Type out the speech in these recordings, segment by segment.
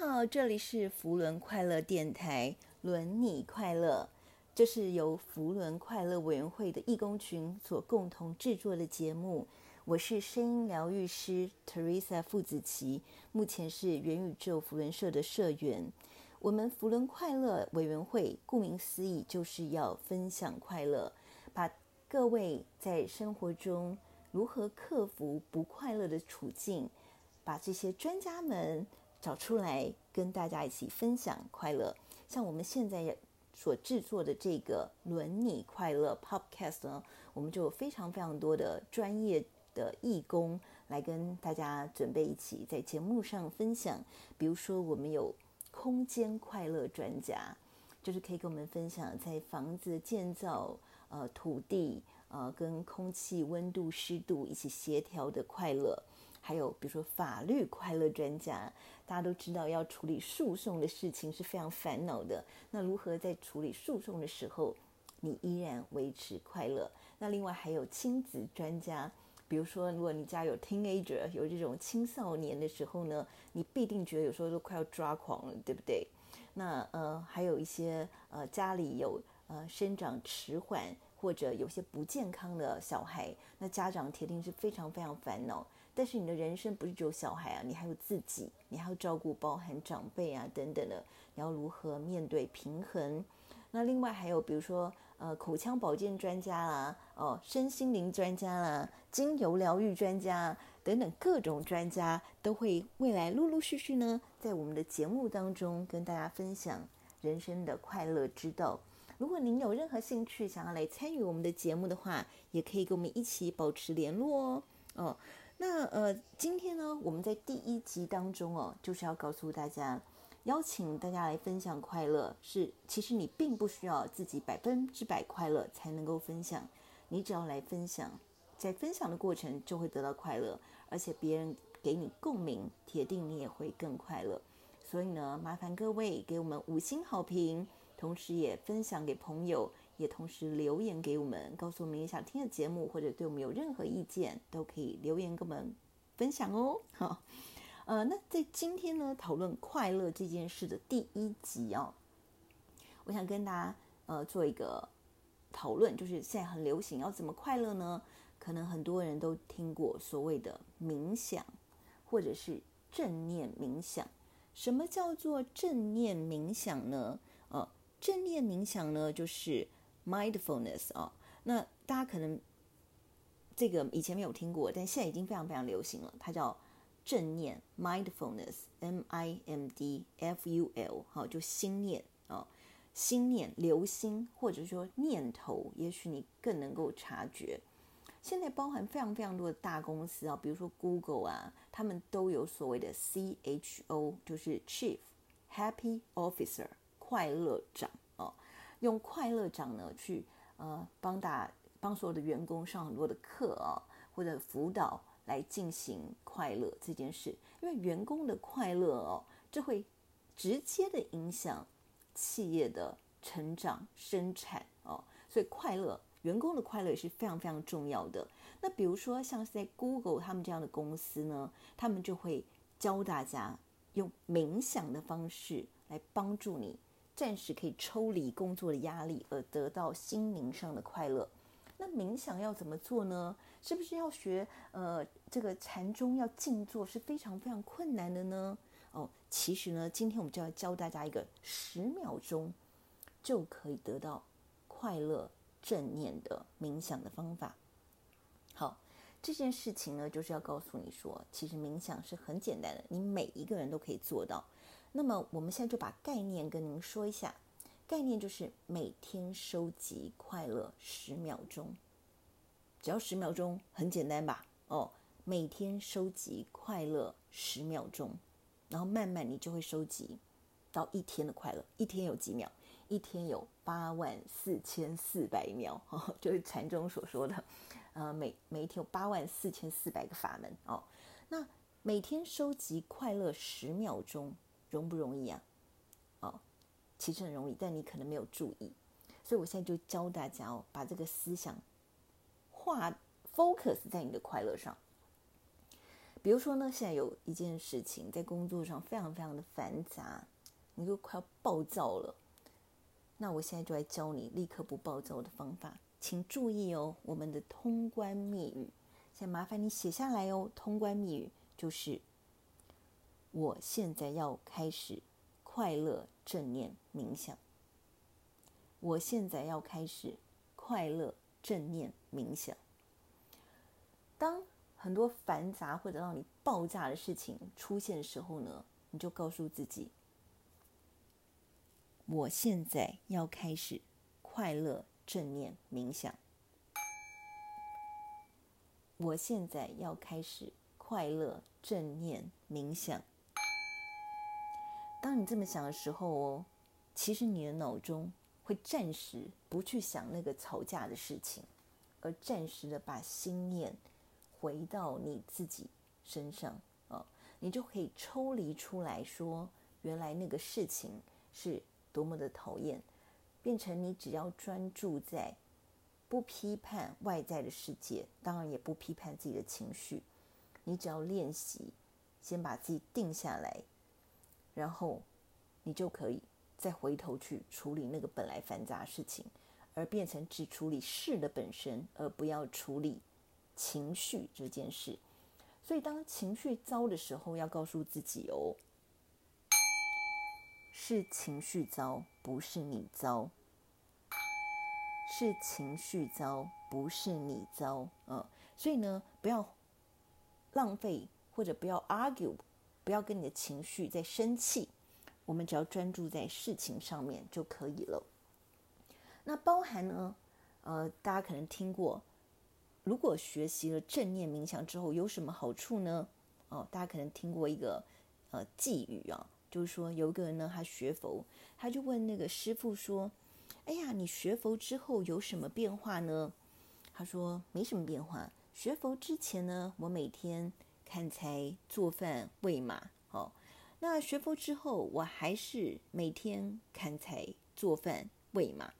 好，这里是福伦快乐电台，轮你快乐。这是由福伦快乐委员会的义工群所共同制作的节目。我是声音疗愈师 Teresa 傅子琪，目前是元宇宙福伦社的社员。我们福伦快乐委员会，顾名思义，就是要分享快乐，把各位在生活中如何克服不快乐的处境，把这些专家们找出来，跟大家一起分享快乐。像我们现在所制作的这个“轮你快乐 ”Podcast 呢，我们就有非常非常多的专业的义工来跟大家准备一起在节目上分享。比如说，我们有空间快乐专家，就是可以跟我们分享在房子建造、呃土地、呃跟空气温度、湿度一起协调的快乐。还有比如说法律快乐专家，大家都知道要处理诉讼的事情是非常烦恼的。那如何在处理诉讼的时候，你依然维持快乐？那另外还有亲子专家，比如说如果你家有 teenager，有这种青少年的时候呢，你必定觉得有时候都快要抓狂了，对不对？那呃还有一些呃家里有呃生长迟缓或者有些不健康的小孩，那家长铁定是非常非常烦恼。但是你的人生不是只有小孩啊，你还有自己，你还要照顾包含长辈啊等等的，你要如何面对平衡？那另外还有比如说呃口腔保健专家啦，哦身心灵专家啦，精油疗愈专家等等各种专家都会未来陆陆续续呢在我们的节目当中跟大家分享人生的快乐之道。如果您有任何兴趣想要来参与我们的节目的话，也可以跟我们一起保持联络哦。哦。那呃，今天呢，我们在第一集当中哦，就是要告诉大家，邀请大家来分享快乐，是其实你并不需要自己百分之百快乐才能够分享，你只要来分享，在分享的过程就会得到快乐，而且别人给你共鸣，铁定你也会更快乐。所以呢，麻烦各位给我们五星好评，同时也分享给朋友。也同时留言给我们，告诉我们你想听的节目，或者对我们有任何意见，都可以留言跟我们分享哦。好，呃，那在今天呢，讨论快乐这件事的第一集哦，我想跟大家呃做一个讨论，就是现在很流行要怎么快乐呢？可能很多人都听过所谓的冥想，或者是正念冥想。什么叫做正念冥想呢？呃，正念冥想呢，就是 Mindfulness 啊、哦，那大家可能这个以前没有听过，但现在已经非常非常流行了。它叫正念 Mindfulness，M-I-N-D-F-U-L，好，就心念啊、哦，心念留心，或者说念头，也许你更能够察觉。现在包含非常非常多的大公司啊，比如说 Google 啊，他们都有所谓的 C-H-O，就是 Chief Happy Officer，快乐长。用快乐奖呢去呃帮大帮所有的员工上很多的课啊，或者辅导来进行快乐这件事，因为员工的快乐哦，这会直接的影响企业的成长生产哦，所以快乐员工的快乐也是非常非常重要的。那比如说像是在 Google 他们这样的公司呢，他们就会教大家用冥想的方式来帮助你。暂时可以抽离工作的压力，而得到心灵上的快乐。那冥想要怎么做呢？是不是要学呃这个禅宗要静坐是非常非常困难的呢？哦，其实呢，今天我们就要教大家一个十秒钟就可以得到快乐正念的冥想的方法。好，这件事情呢，就是要告诉你说，其实冥想是很简单的，你每一个人都可以做到。那么我们现在就把概念跟您说一下，概念就是每天收集快乐十秒钟，只要十秒钟，很简单吧？哦，每天收集快乐十秒钟，然后慢慢你就会收集到一天的快乐。一天有几秒？一天有八万四千四百秒，哦，就是禅宗所说的，呃，每每一天有八万四千四百个法门哦。那每天收集快乐十秒钟。容不容易啊？哦，其实很容易，但你可能没有注意，所以我现在就教大家哦，把这个思想画 focus 在你的快乐上。比如说呢，现在有一件事情在工作上非常非常的繁杂，你就快要暴躁了。那我现在就来教你立刻不暴躁的方法，请注意哦，我们的通关密语，先麻烦你写下来哦。通关密语就是：我现在要开始快乐正念冥想。我现在要开始快乐正念冥想。当很多繁杂或者让你爆炸的事情出现的时候呢，你就告诉自己：我现在要开始快乐正念冥想。我现在要开始快乐正念冥想。当你这么想的时候哦，其实你的脑中会暂时不去想那个吵架的事情，而暂时的把心念。回到你自己身上啊，你就可以抽离出来说，原来那个事情是多么的讨厌，变成你只要专注在不批判外在的世界，当然也不批判自己的情绪，你只要练习，先把自己定下来，然后你就可以再回头去处理那个本来繁杂的事情，而变成只处理事的本身，而不要处理。情绪这件事，所以当情绪糟的时候，要告诉自己哦，是情绪糟，不是你糟；是情绪糟，不是你糟。嗯，所以呢，不要浪费或者不要 argue，不要跟你的情绪在生气。我们只要专注在事情上面就可以了。那包含呢，呃，大家可能听过。如果学习了正念冥想之后有什么好处呢？哦，大家可能听过一个呃寄语啊，就是说有一个人呢，他学佛，他就问那个师傅说：“哎呀，你学佛之后有什么变化呢？”他说：“没什么变化。学佛之前呢，我每天砍柴、做饭、喂马。哦，那学佛之后，我还是每天砍柴、做饭、喂马。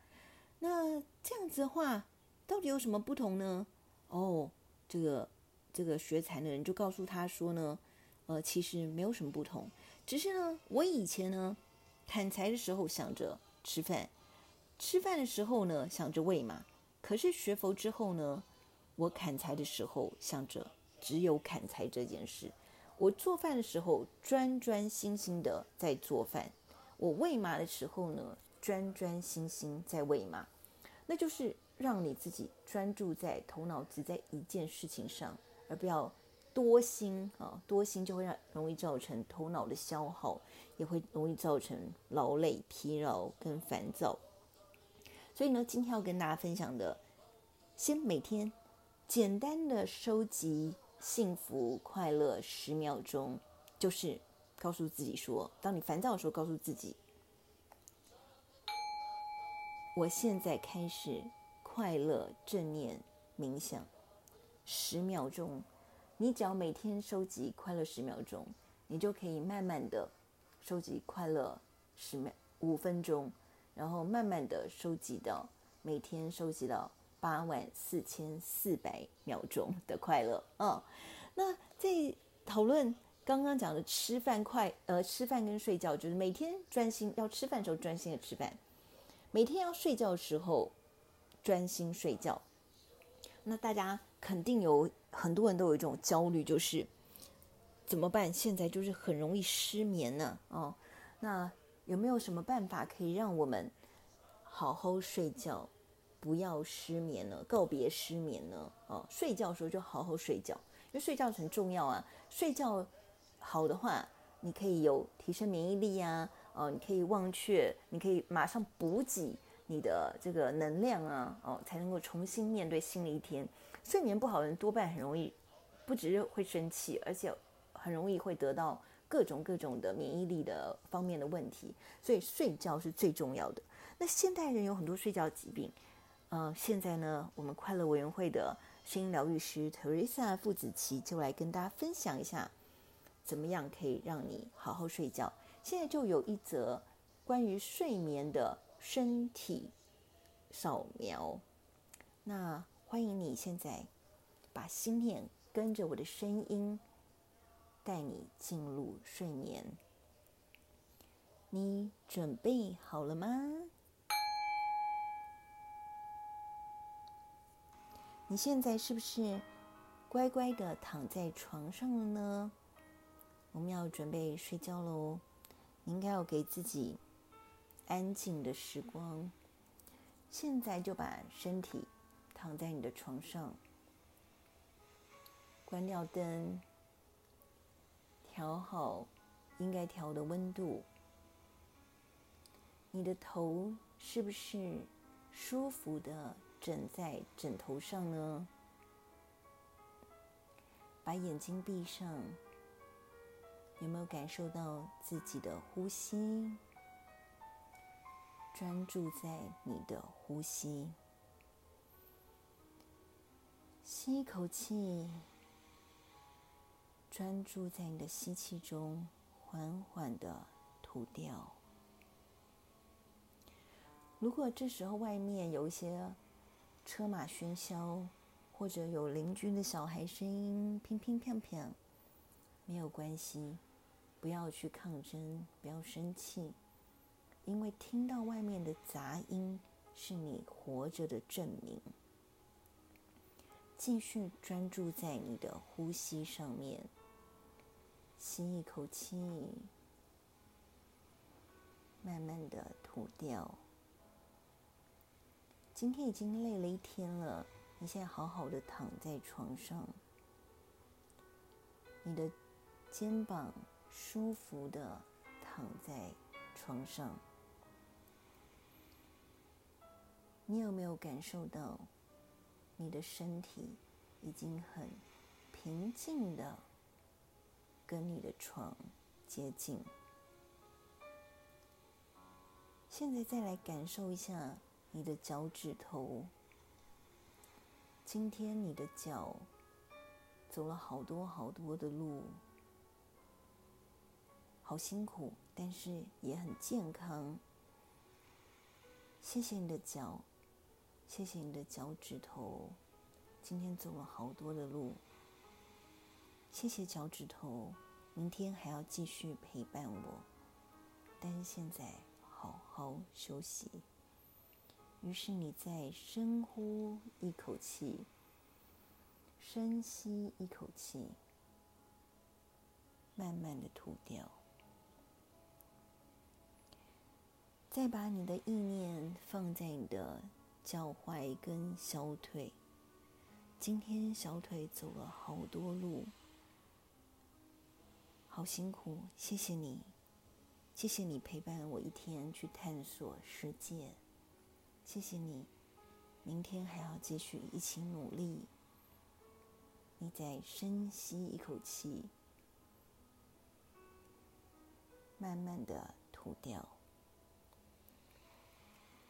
那这样子的话，到底有什么不同呢？”哦，这个这个学禅的人就告诉他说呢，呃，其实没有什么不同，只是呢，我以前呢砍柴的时候想着吃饭，吃饭的时候呢想着喂马，可是学佛之后呢，我砍柴的时候想着只有砍柴这件事，我做饭的时候专专心心的在做饭，我喂马的时候呢专专心心在喂马，那就是。让你自己专注在头脑只在一件事情上，而不要多心啊！多心就会让容易造成头脑的消耗，也会容易造成劳累、疲劳跟烦躁。所以呢，今天要跟大家分享的，先每天简单的收集幸福快乐十秒钟，就是告诉自己说：当你烦躁的时候，告诉自己，我现在开始。快乐正念冥想十秒钟，你只要每天收集快乐十秒钟，你就可以慢慢的收集快乐十秒五分钟，然后慢慢的收集到每天收集到八万四千四百秒钟的快乐。嗯，那在讨论刚刚讲的吃饭快呃吃饭跟睡觉，就是每天专心要吃饭的时候专心的吃饭，每天要睡觉的时候。专心睡觉，那大家肯定有很多人都有一种焦虑，就是怎么办？现在就是很容易失眠呢。哦，那有没有什么办法可以让我们好好睡觉，不要失眠呢？告别失眠呢？哦，睡觉的时候就好好睡觉，因为睡觉很重要啊。睡觉好的话，你可以有提升免疫力呀，哦，你可以忘却，你可以马上补给。你的这个能量啊，哦，才能够重新面对新的一天。睡眠不好的人多半很容易，不只是会生气，而且很容易会得到各种各种的免疫力的方面的问题。所以睡觉是最重要的。那现代人有很多睡觉疾病，呃，现在呢，我们快乐委员会的声音疗愈师 Teresa 傅子琪就来跟大家分享一下，怎么样可以让你好好睡觉。现在就有一则关于睡眠的。身体扫描，那欢迎你现在把心念跟着我的声音带你进入睡眠。你准备好了吗？你现在是不是乖乖的躺在床上了呢？我们要准备睡觉喽。你应该要给自己安静的时光。现在就把身体躺在你的床上，关掉灯，调好应该调的温度。你的头是不是舒服的枕在枕头上呢？把眼睛闭上，有没有感受到自己的呼吸？专注在你的呼吸，吸一口气，专注在你的吸气中，缓缓的吐掉。如果这时候外面有一些车马喧嚣，或者有邻居的小孩声音乒乒乓乓，没有关系，不要去抗争，不要生气，因为听到外面的杂音是你活着的证明。继续专注在你的呼吸上面，吸一口气，慢慢的吐掉。今天已经累了一天了，你现在好好的躺在床上，你的肩膀舒服的躺在床上，你有没有感受到你的身体已经很平静的跟你的床接近？现在再来感受一下。你的脚趾头，今天你的脚走了好多好多的路，好辛苦，但是也很健康。谢谢你的脚，谢谢你的脚趾头，今天走了好多的路。谢谢脚趾头，明天还要继续陪伴我，但是现在好好休息。于是你再深呼一口气，深吸一口气，慢慢的吐掉。再把你的意念放在你的脚踝跟小腿。今天小腿走了好多路，好辛苦，谢谢你，谢谢你陪伴我一天去探索世界。谢谢你，明天还要继续一起努力。你再深吸一口气，慢慢的吐掉，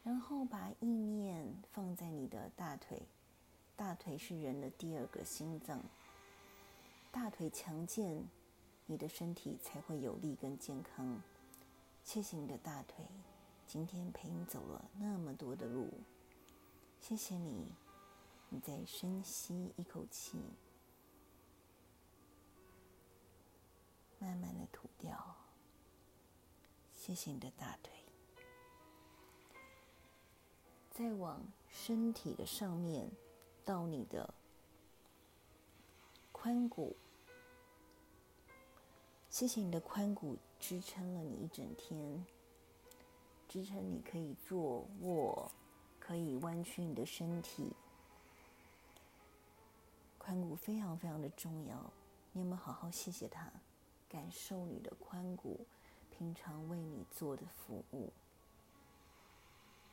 然后把意念放在你的大腿。大腿是人的第二个心脏，大腿强健，你的身体才会有力跟健康。谢谢你的大腿。今天陪你走了那么多的路，谢谢你。你再深吸一口气，慢慢的吐掉。谢谢你的大腿。再往身体的上面，到你的髋骨。谢谢你的髋骨支撑了你一整天。支撑你可以坐卧，可以弯曲你的身体。髋骨非常非常的重要，你有没有好好谢谢他？感受你的髋骨平常为你做的服务。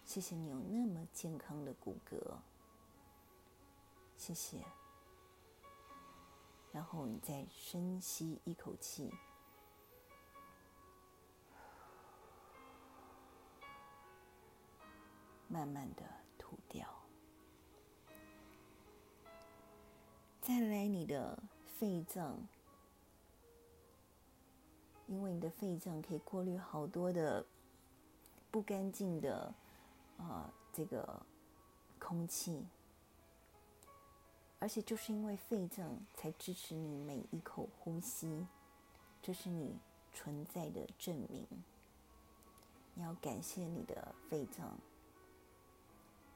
谢谢你有那么健康的骨骼。谢谢。然后你再深吸一口气。慢慢的吐掉，再来你的肺脏，因为你的肺脏可以过滤好多的不干净的啊、呃、这个空气，而且就是因为肺脏才支持你每一口呼吸，这是你存在的证明。你要感谢你的肺脏。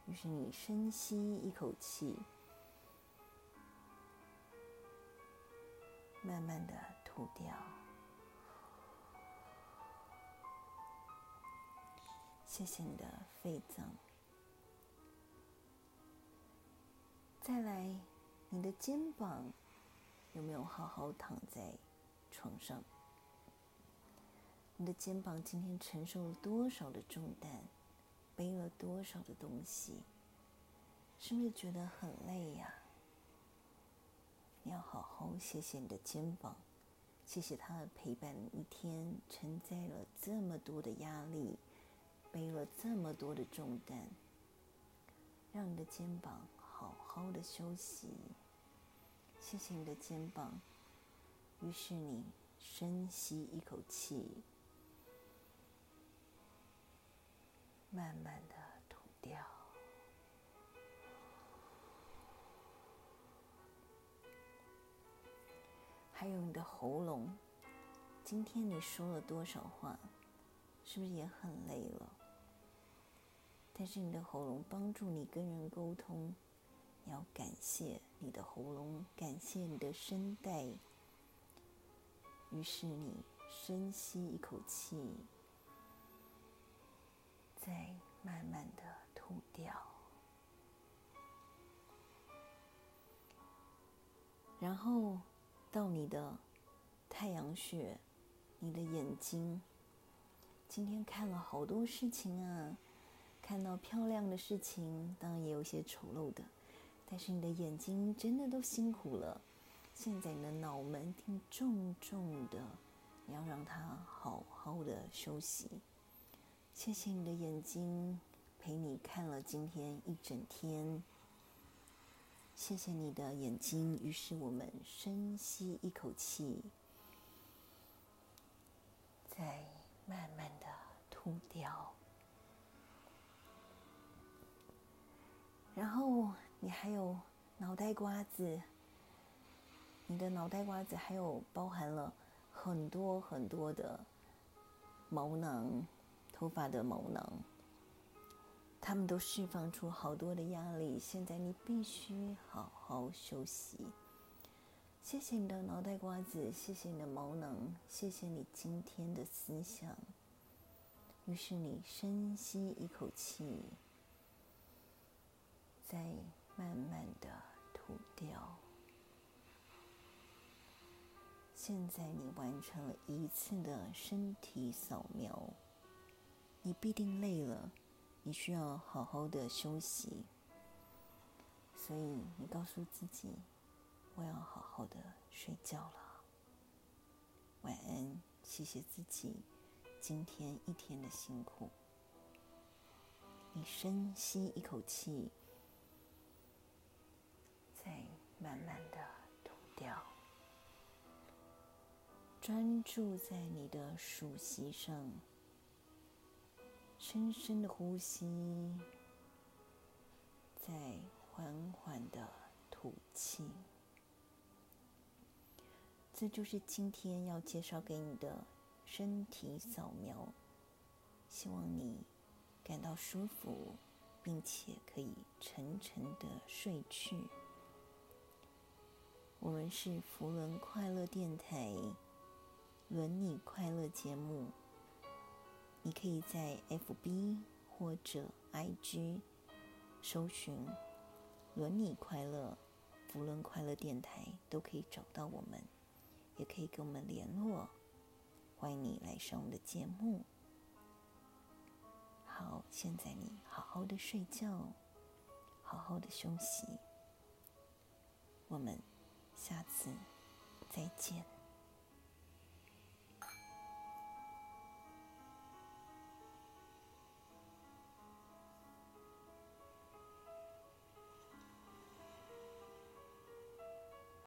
于是你深吸一口气，慢慢的吐掉。谢谢你的肺脏。再来，你的肩膀有没有好好躺在床上？你的肩膀今天承受了多少的重担？背了多少的东西，是不是觉得很累呀？你要好好谢谢你的肩膀，谢谢他陪伴你一天，承载了这么多的压力，背了这么多的重担，让你的肩膀好好的休息。谢谢你的肩膀。于是你深吸一口气。慢慢的吐掉，还有你的喉咙，今天你说了多少话，是不是也很累了？但是你的喉咙帮助你跟人沟通，你要感谢你的喉咙，感谢你的声带。于是你深吸一口气。再慢慢的吐掉，然后到你的太阳穴，你的眼睛。今天看了好多事情啊，看到漂亮的事情，当然也有些丑陋的，但是你的眼睛真的都辛苦了。现在你的脑门挺重重的，你要让它好好的休息。谢谢你的眼睛，陪你看了今天一整天。谢谢你的眼睛，于是我们深吸一口气，再慢慢的吐掉。然后你还有脑袋瓜子，你的脑袋瓜子还有包含了很多很多的毛囊。头发的毛囊，他们都释放出好多的压力。现在你必须好好休息。谢谢你的脑袋瓜子，谢谢你的毛囊，谢谢你今天的思想。于是你深吸一口气，再慢慢的吐掉。现在你完成了一次的身体扫描。你必定累了，你需要好好的休息。所以你告诉自己，我要好好的睡觉了。晚安，谢谢自己今天一天的辛苦。你深吸一口气，再慢慢的吐掉。专注在你的数息上。深深的呼吸，再缓缓的吐气。这就是今天要介绍给你的身体扫描。希望你感到舒服，并且可以沉沉的睡去。我们是扶轮快乐电台，轮你快乐节目。你可以在 FB 或者 IG 搜寻“伦理快乐”、“扶轮快乐电台”，都可以找到我们，也可以跟我们联络。欢迎你来上我们的节目。好，现在你好好的睡觉，好好的休息。我们下次再见。